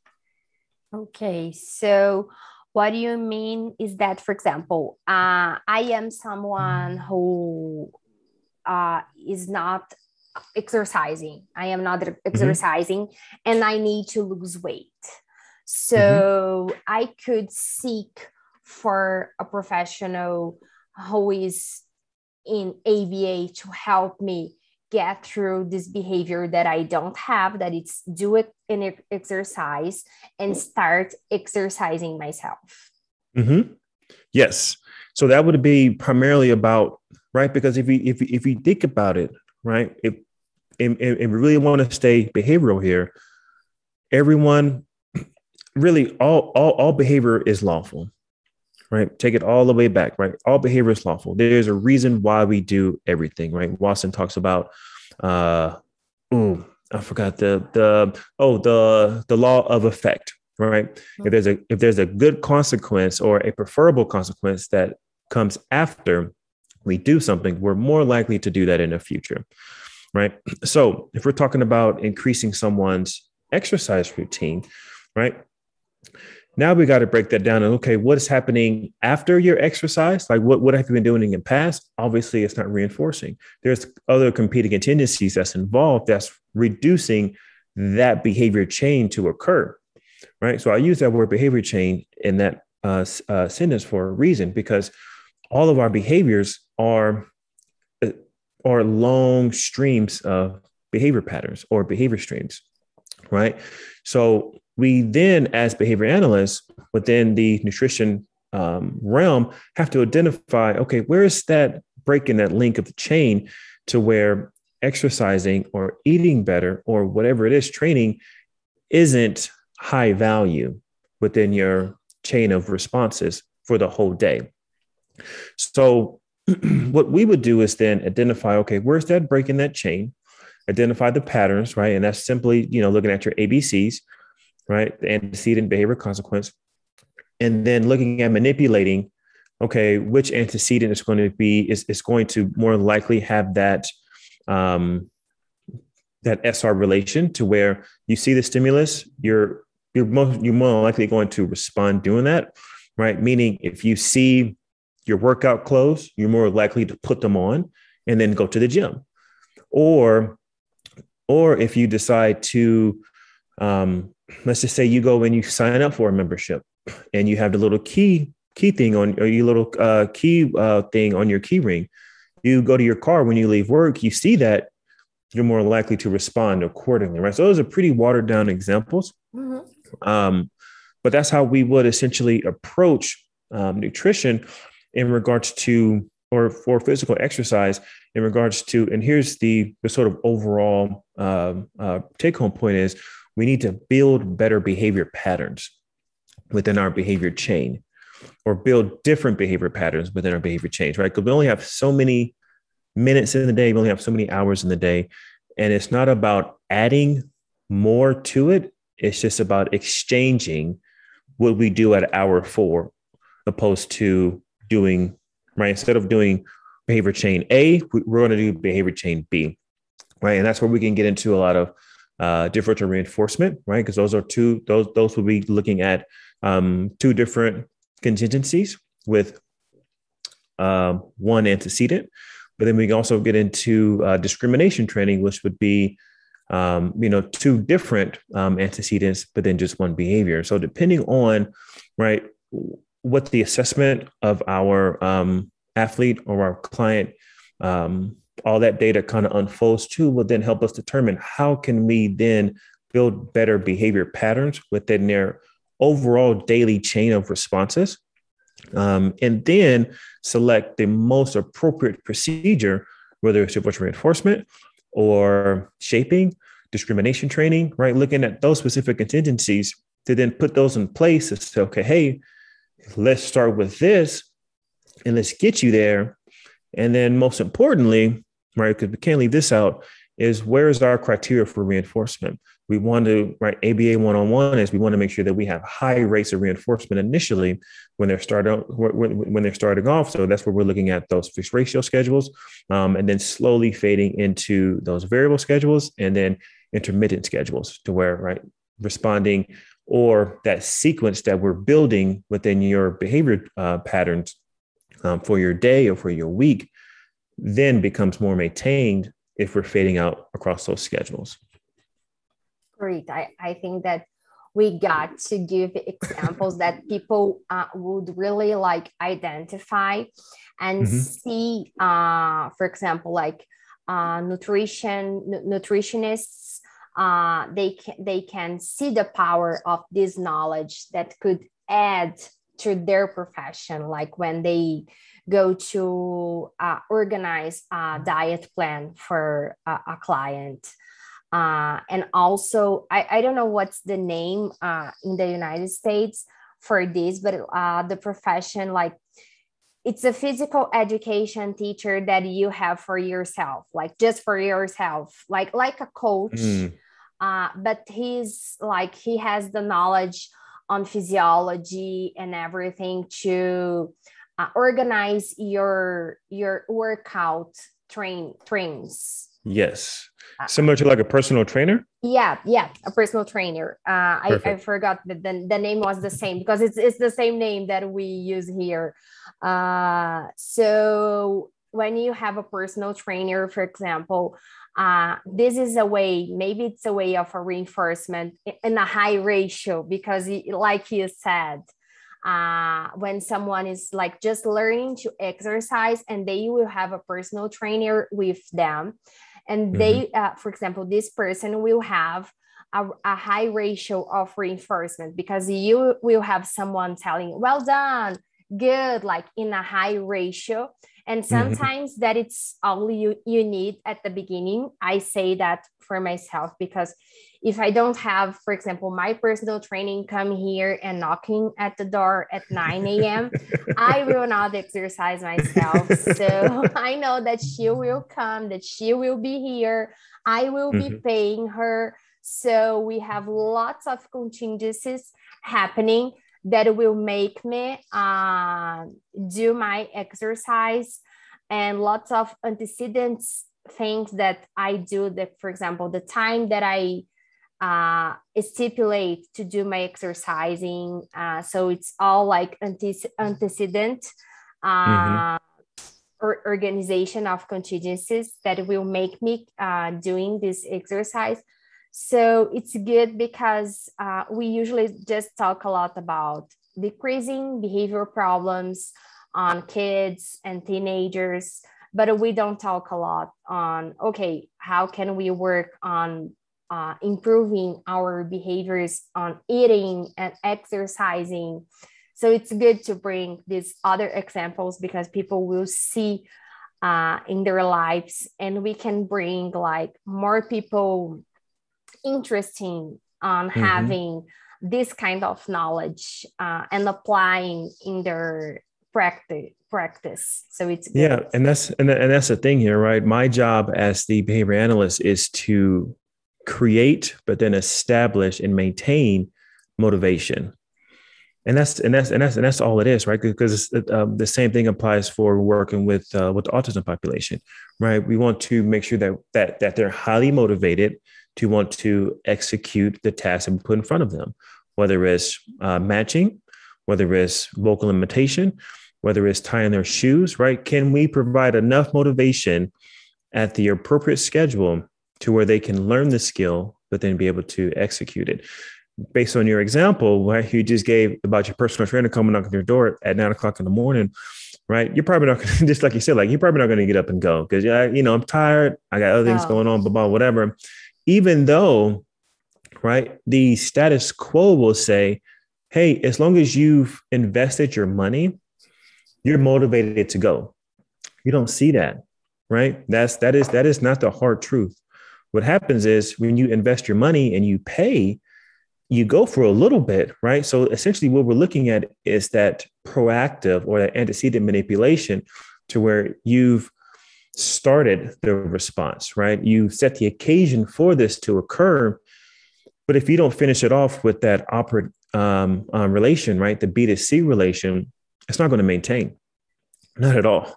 Okay, so what do you mean is that, for example, uh, I am someone who uh, is not exercising. I am not mm-hmm. exercising mm-hmm. and I need to lose weight. So mm-hmm. I could seek for a professional who is in ABA to help me get through this behavior that I don't have, that it's do it in exercise and start exercising myself. Mm-hmm. Yes. So that would be primarily about, right? Because if you if, if you think about it, right, if and, and we really want to stay behavioral here, everyone really all all, all behavior is lawful right? Take it all the way back, right? All behavior is lawful. There's a reason why we do everything, right? Watson talks about, uh, ooh, I forgot the the oh the the law of effect, right? Mm-hmm. If there's a if there's a good consequence or a preferable consequence that comes after we do something, we're more likely to do that in the future, right? So if we're talking about increasing someone's exercise routine, right? Now we got to break that down and okay, what is happening after your exercise? Like what, what have you been doing in the past? Obviously, it's not reinforcing. There's other competing tendencies that's involved that's reducing that behavior chain to occur. Right. So I use that word behavior chain in that uh, uh, sentence for a reason because all of our behaviors are are long streams of behavior patterns or behavior streams, right? So we then, as behavior analysts within the nutrition um, realm, have to identify okay, where is that break in that link of the chain to where exercising or eating better or whatever it is, training isn't high value within your chain of responses for the whole day. So, what we would do is then identify okay, where's that break in that chain? Identify the patterns, right? And that's simply, you know, looking at your ABCs, right? The antecedent behavior consequence. And then looking at manipulating, okay, which antecedent is going to be, is, is going to more likely have that um, that SR relation to where you see the stimulus, you're you're most you're more likely going to respond doing that, right? Meaning if you see your workout clothes, you're more likely to put them on and then go to the gym. Or or if you decide to um, let's just say you go and you sign up for a membership and you have the little key key thing on or your little uh, key uh, thing on your key ring you go to your car when you leave work, you see that, you're more likely to respond accordingly, right? So those are pretty watered down examples. Mm-hmm. Um, but that's how we would essentially approach um, nutrition in regards to, or for physical exercise in regards to, and here's the, the sort of overall uh, uh, take home point is we need to build better behavior patterns within our behavior chain or build different behavior patterns within our behavior change, right? Because we only have so many minutes in the day, we only have so many hours in the day. And it's not about adding more to it, it's just about exchanging what we do at hour four, opposed to doing, right? Instead of doing behavior chain A, we're going to do behavior chain B, right? And that's where we can get into a lot of uh, differential reinforcement, right? Because those are two, those, those will be looking at um, two different contingencies with uh, one antecedent. But then we can also get into uh, discrimination training, which would be, um, you know, two different um, antecedents, but then just one behavior. So depending on, right, what the assessment of our um, athlete or our client, um, all that data kind of unfolds to will then help us determine how can we then build better behavior patterns within their overall daily chain of responses, um, and then select the most appropriate procedure, whether it's differential reinforcement or shaping, discrimination training, right? Looking at those specific contingencies to then put those in place to say, okay, hey, let's start with this and let's get you there. And then most importantly, right, because we can't leave this out, is where is our criteria for reinforcement? We want to, right, ABA one on one is we want to make sure that we have high rates of reinforcement initially when they're starting when they're starting off. So that's where we're looking at those fixed ratio schedules, um, and then slowly fading into those variable schedules, and then intermittent schedules to where right responding or that sequence that we're building within your behavior uh, patterns um, for your day or for your week then becomes more maintained if we're fading out across those schedules. Great. I, I think that we got to give examples that people uh, would really like identify and mm-hmm. see, uh, for example, like uh, nutrition n- nutritionists. Uh, they can they can see the power of this knowledge that could add to their profession, like when they go to uh, organize a diet plan for a, a client. Uh, and also, I, I don't know what's the name uh, in the United States for this, but uh, the profession, like it's a physical education teacher that you have for yourself, like just for yourself, like like a coach. Mm. Uh, but he's like he has the knowledge on physiology and everything to uh, organize your your workout train trains. Yes. Uh, similar to like a personal trainer? Yeah yeah a personal trainer. Uh, I, I forgot that the, the name was the same because it's, it's the same name that we use here. Uh, so when you have a personal trainer for example uh, this is a way maybe it's a way of a reinforcement in a high ratio because like you said uh, when someone is like just learning to exercise and they will have a personal trainer with them and they mm-hmm. uh, for example this person will have a, a, high ratio of reinforcement because you will have someone telling well done good like in a high ratio and mm-hmm. sometimes mm-hmm. that it's all you you need at the beginning i say that for myself because if i don't have for example my personal training come here and knocking at the door at 9 a.m i will not exercise myself so i know that she will come that she will be here i will mm-hmm. be paying her so we have lots of contingencies happening that will make me uh, do my exercise and lots of antecedents things that I do that, for example, the time that I uh, stipulate to do my exercising. Uh, so it's all like antecedent uh, mm-hmm. or organization of contingencies that will make me uh, doing this exercise. So it's good because uh, we usually just talk a lot about decreasing behavior problems on kids and teenagers, but we don't talk a lot on, okay, how can we work on uh, improving our behaviors on eating and exercising? So it's good to bring these other examples because people will see uh, in their lives and we can bring like more people interesting on mm-hmm. having this kind of knowledge uh, and applying in their practice practice. So it's good. yeah and that's and, and that's the thing here right? My job as the behavior analyst is to create but then establish and maintain motivation. And that's and that's and that's and that's all it is right? Because um, the same thing applies for working with uh, with the autism population right? We want to make sure that that that they're highly motivated to want to execute the task that we put in front of them, whether it's uh, matching, whether it's vocal imitation, whether it's tying their shoes, right? Can we provide enough motivation at the appropriate schedule to where they can learn the skill, but then be able to execute it? Based on your example, right, you just gave about your personal trainer coming knocking your door at nine o'clock in the morning, right? You're probably not gonna, just like you said, like you're probably not going to get up and go because yeah, you know, I'm tired. I got other things going on, blah, blah, whatever even though, right, the status quo will say, hey, as long as you've invested your money, you're motivated to go. You don't see that, right? That's that is that is not the hard truth. What happens is when you invest your money and you pay, you go for a little bit, right? So essentially, what we're looking at is that proactive or that antecedent manipulation to where you've started the response, right? You set the occasion for this to occur. But if you don't finish it off with that operate um, um, relation, right, the B to C relation, it's not going to maintain, not at all.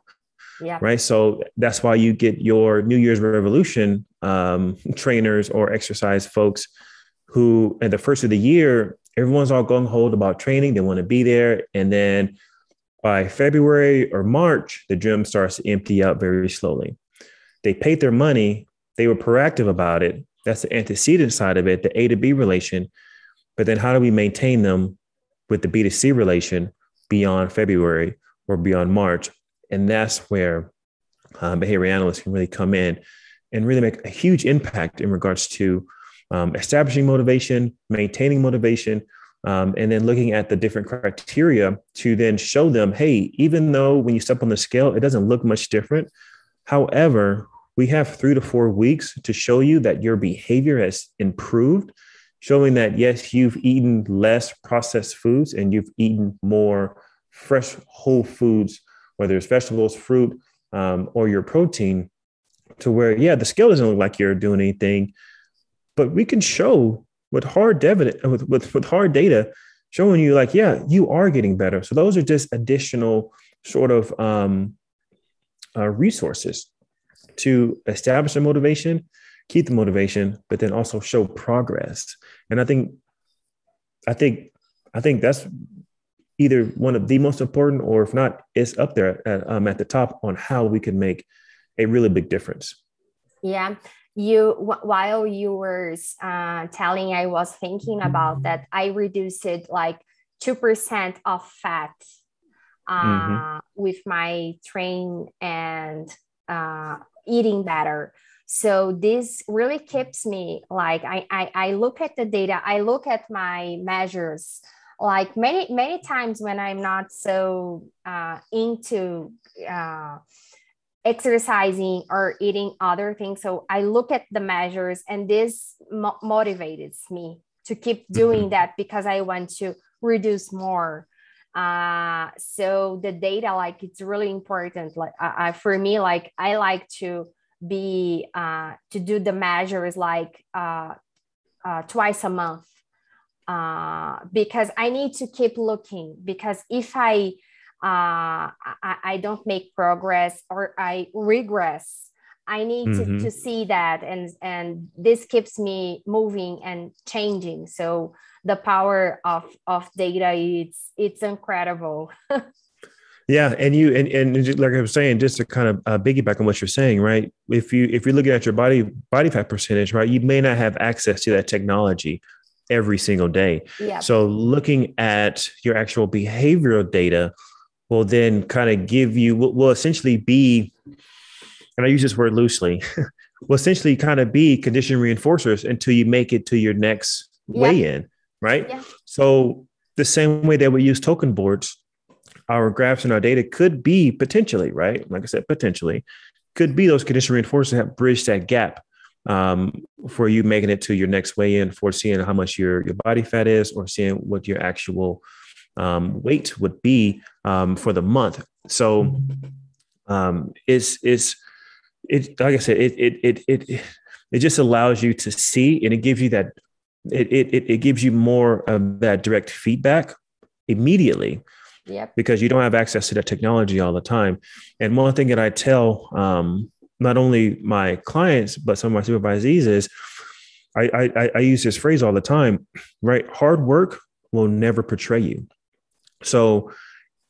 Yeah. Right. So that's why you get your New Year's revolution um, trainers or exercise folks who, at the first of the year, everyone's all going hold about training. They want to be there. And then by February or March, the gym starts to empty out very slowly. They paid their money, they were proactive about it. That's the antecedent side of it, the A to B relation. But then how do we maintain them with the B to C relation beyond February or beyond March? And that's where um, behavior analysts can really come in and really make a huge impact in regards to um, establishing motivation, maintaining motivation, um, and then looking at the different criteria to then show them hey even though when you step on the scale it doesn't look much different. However we have three to four weeks to show you that your behavior has improved showing that yes you've eaten less processed foods and you've eaten more fresh whole foods whether it's vegetables fruit um, or your protein to where yeah the scale doesn't look like you're doing anything. But we can show with hard evidence with, with, with hard data showing you like yeah you are getting better. So those are just additional sort of um, uh, resources to establish the motivation keep the motivation but then also show progress. And i think i think i think that's either one of the most important or if not it's up there at, um, at the top on how we can make a really big difference. Yeah you while you were uh, telling i was thinking about that i reduced it like 2% of fat uh, Mhm. with my train and uh, eating better. So this really keeps me like I, I I look at the data, I look at my measures. Like many many times when I'm not so uh, into uh, exercising or eating other things, so I look at the measures, and this mo- motivates me to keep doing Mhm. that because I want to reduce more. Uh so the data like it's really important. Like uh, uh, for me like i like to be uh to do the measures like uh, uh twice a month. Uh because i need to keep looking because if i uh i, I don't make progress or i regress i need to, Mhm. to see that and and this keeps me moving and changing so the power of of data it's it's incredible Yeah, and you and and like I was saying, just to kind of uh, piggyback on what you're saying, right? If you if you're looking at your body body fat percentage, right, you may not have access to that technology every single day. yeah So looking at your actual behavioral data will then kind of give you will, will essentially be, and I use this word loosely, will essentially kind of be condition reinforcers until you make it to your next Yeah. weigh-in, right? Yeah. So the same way that we use token boards, our graphs and our data could be potentially, right? Like I said, potentially, could be those condition reinforcers that bridge that gap um, for you making it to your next weigh in for seeing how much your, your body fat is or seeing what your actual um, weight would be um, for the month. So um, it's, it's, it, like I said, it, it, it, it, it just allows you to see and it gives you that, it, it, it gives you more of that direct feedback immediately yep because you don't have access to that technology all the time. And one thing that I tell um, not only my clients but some of my supervisees is I, I I use this phrase all the time, right? Hard work will never portray you. So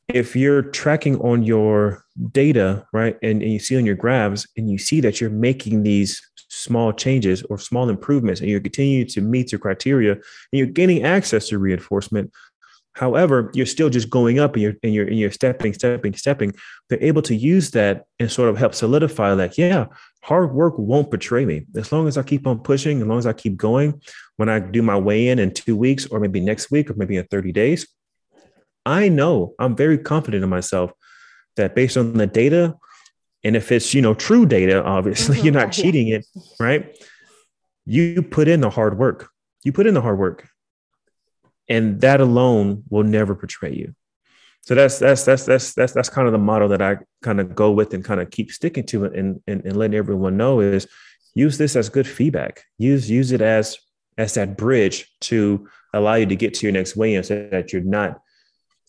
if you're tracking on your data, right, and, and you see on your graphs and you see that you're making these small changes or small improvements and you're continuing to meet your criteria and you're gaining access to reinforcement, However, you're still just going up and you're and you're and you're stepping, stepping, stepping. They're able to use that and sort of help solidify, like, yeah, hard work won't betray me. As long as I keep on pushing, as long as I keep going, when I do my weigh in in two weeks, or maybe next week, or maybe in 30 days, I know I'm very confident in myself that based on the data, and if it's you know true data, obviously you're not cheating it, right? You put in the hard work. You put in the hard work and that alone will never betray you so that's that's that's that's that's that's kind of the model that i kind of go with and kind of keep sticking to and, and and letting everyone know is use this as good feedback use use it as as that bridge to allow you to get to your next weigh-in so that you're not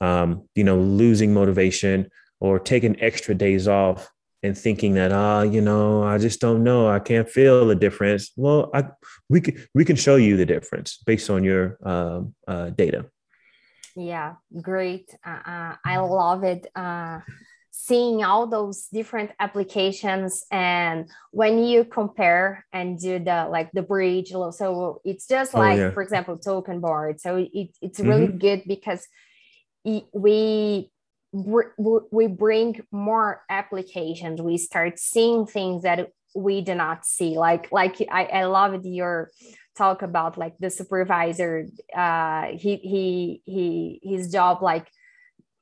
um you know losing motivation or taking extra days off and thinking that ah you know i just don't know. I can't feel the difference. Well i we can we can show you the difference based on your um, uh, data. Yeah great. Uh, uh, i love it uh, seeing all those different applications. And when you compare and do the like the bridge so it's just Oh, like yeah. for example token board. So it, it's really good because we we bring more applications. We start seeing things that we do not see. Like like i, I loved your talk about like the supervisor uh he he he his job like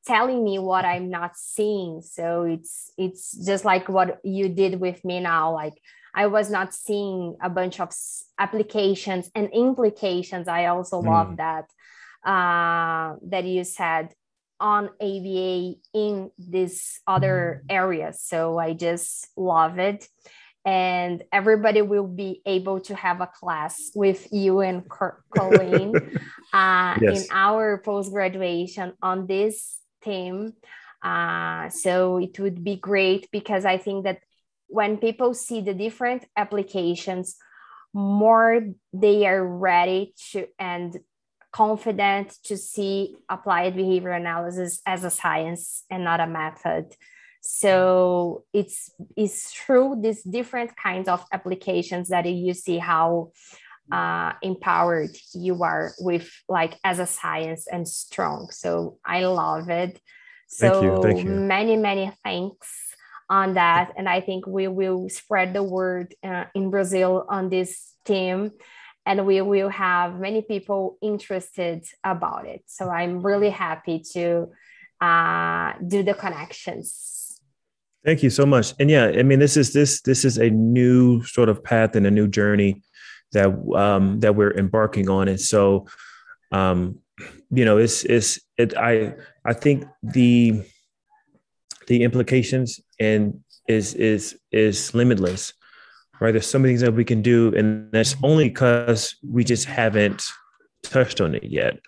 telling me what i'm not seeing. So it's it's just like what you did with me now. Like i was not seeing a bunch of applications and implications. I also Mm. love that uh that you said on ABA in this other areas so i just love it and everybody will be able to have a class with you and Co- Colleen uh, Yes. in our post graduation on this theme. Uh, so it would be great because I think that when people see the different applications, more they are ready to and confident to see applied behavior analysis as a science and not a method so it's it's through these different kinds of applications that you see how uh, empowered you are with like as a science and strong. So I love it. So Thank you. Thank you. many, many thanks on that. And I think we will spread the word uh, in Brazil on this team and we will have many people interested about it. So I'm really happy to uh, do the connections. Thank you so much. And yeah, I mean, this is this this is a new sort of path and a new journey that um, that we're embarking on. And so, um, you know, it's it's it. I I think the the implications and is is is limitless right? There's so many things that we can do, and that's only because we just haven't touched on it yet.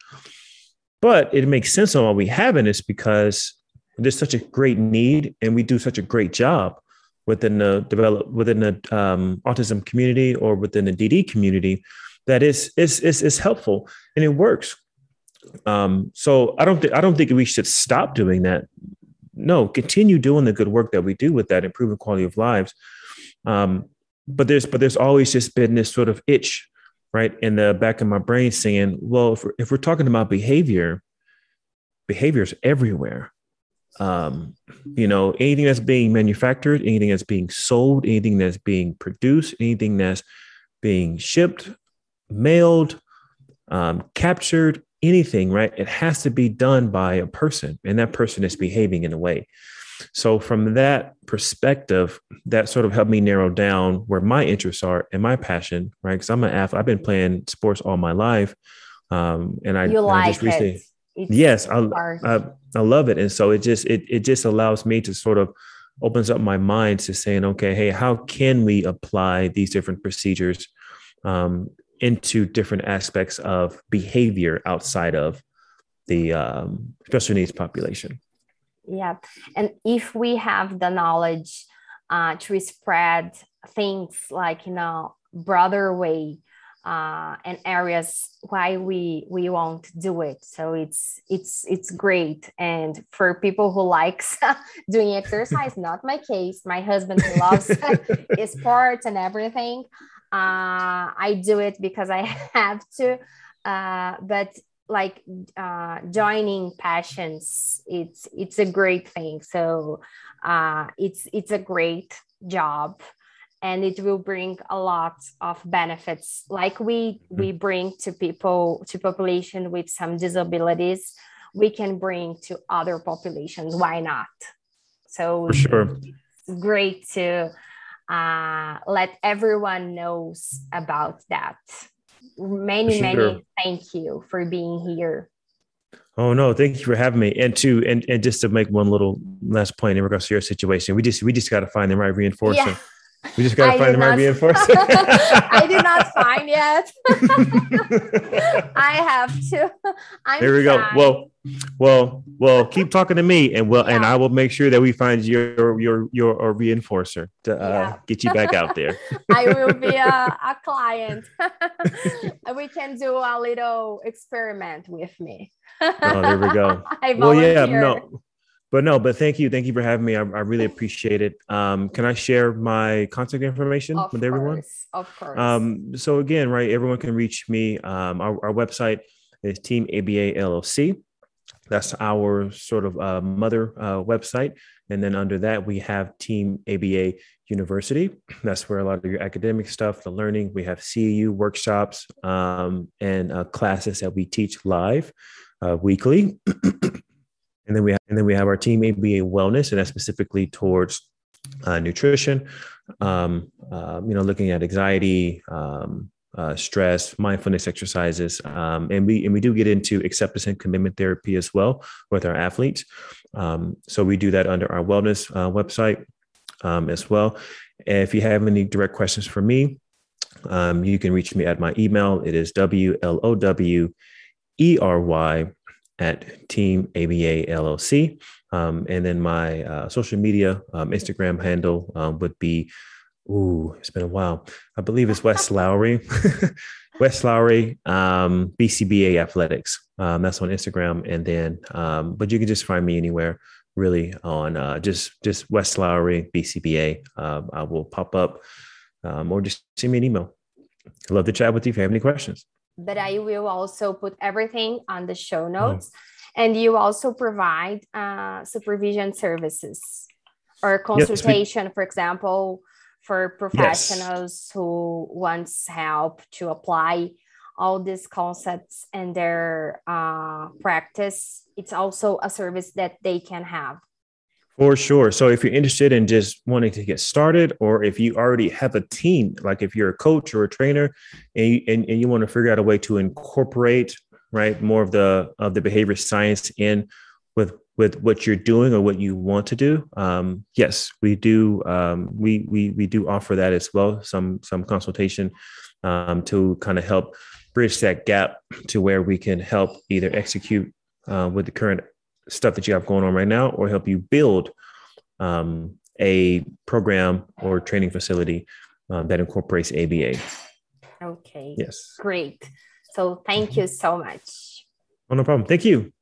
But it makes sense on why we haven't is because there's such a great need, and we do such a great job within the develop within the um, autism community or within the DD community that is is is, is helpful and it works. Um, so I don't think I don't think we should stop doing that. No, continue doing the good work that we do with that, improving quality of lives. Um, but there's but there's always just been this sort of itch right in the back of my brain saying well if we're, if we're talking about behavior behavior is everywhere. Um, you know anything that's being manufactured anything that's being sold anything that's being produced anything that's being shipped mailed um, captured anything right it has to be done by a person and that person is behaving in a way so from that perspective, that sort of helped me narrow down where my interests are and my passion, right? Because I'm an athlete. I've been playing sports all my life. Um, and I, you like I just recently, it. yes, I, I, I love it. And so it just, it, it just allows me to sort of opens up my mind to saying, okay, hey, how can we apply these different procedures um, into different aspects of behavior outside of the um, special needs population? Yeah and if we have the knowledge uh, to spread things like you know broader way uh, and areas why we we won't do it. So it's it's it's great. And for people who likes doing exercise not my case my husband loves sports and everything uh, i do it because i have to uh, but like uh, joining passions it's it's a great thing. So uh, it's it's a great job and it will bring a lot of benefits. Like we mm-hmm. we bring to people to population with some disabilities we can bring to other populations. Why not? So for sure. great to uh, let everyone knows about that many, sure. many thank you for being here. Oh no, thank you for having me. And to and, and just to make one little last point in regards to your situation, we just we just got to find the right reinforcer. Yeah. We just got to find the right reinforcer. I did not find yet. I have to. I'm there we trying. go. Well, well, well. Keep talking to me, and well, yeah. and I will make sure that we find your your your, reinforcer to uh, yeah. get you back out there. I will be a, a client. we can do a little experiment with me. oh, there we go. well, yeah, no but no, but thank you. Thank you for having me. I, I really appreciate it. Um, can I share my contact information of with everyone? Of course. Um, so again, right, everyone can reach me. Um, our, our website is Team ABA LLC. That's our sort of uh, mother uh, website. And then under that, we have Team ABA University. That's where a lot of your academic stuff, the learning, we have CEU workshops um, and uh, classes that we teach live uh, weekly. And then we have, and then we have our team ABA wellness, and that's specifically towards uh, nutrition. Um, uh, you know, looking at anxiety, um, uh, stress, mindfulness exercises, um, and we and we do get into acceptance and commitment therapy as well with our athletes. Um, so we do that under our wellness uh, website um, as well. If you have any direct questions for me, um, you can reach me at my email. It is w l o w e r y at Team ABA LLC. Um, and then my uh, social media um, Instagram handle would be, ooh, it's been a while. I believe it's Wes Lowery, Wes Lowery, um, BCBA Athletics. Um, that's on Instagram. And then, um, but you can just find me anywhere really on uh, just just Wes Lowery BCBA. I will pop up um, or just send me an email. I'd love to chat with you if you have any questions. But I will also put everything on the show notes. Oh. And you also provide uh, supervision services or consultation, for example, for professionals yes. who wants help to apply all these concepts in their uh, practice. It's also a service that they can have. For sure. So if you're interested in just wanting to get started, or if you already have a team, like if you're a coach or a trainer, and you, and, and you want to figure out a way to incorporate right more of the of the behavior science in with with what you're doing or what you want to do, um, yes, we do. Um, we we we do offer that as well. Some some consultation um, to kind of help bridge that gap to where we can help either execute uh, with the current stuff that you have going on right now or help you build um, a program or training facility um, that incorporates ABA. Okay. Yes. Great. So thank you so much. Oh, no problem. Thank you.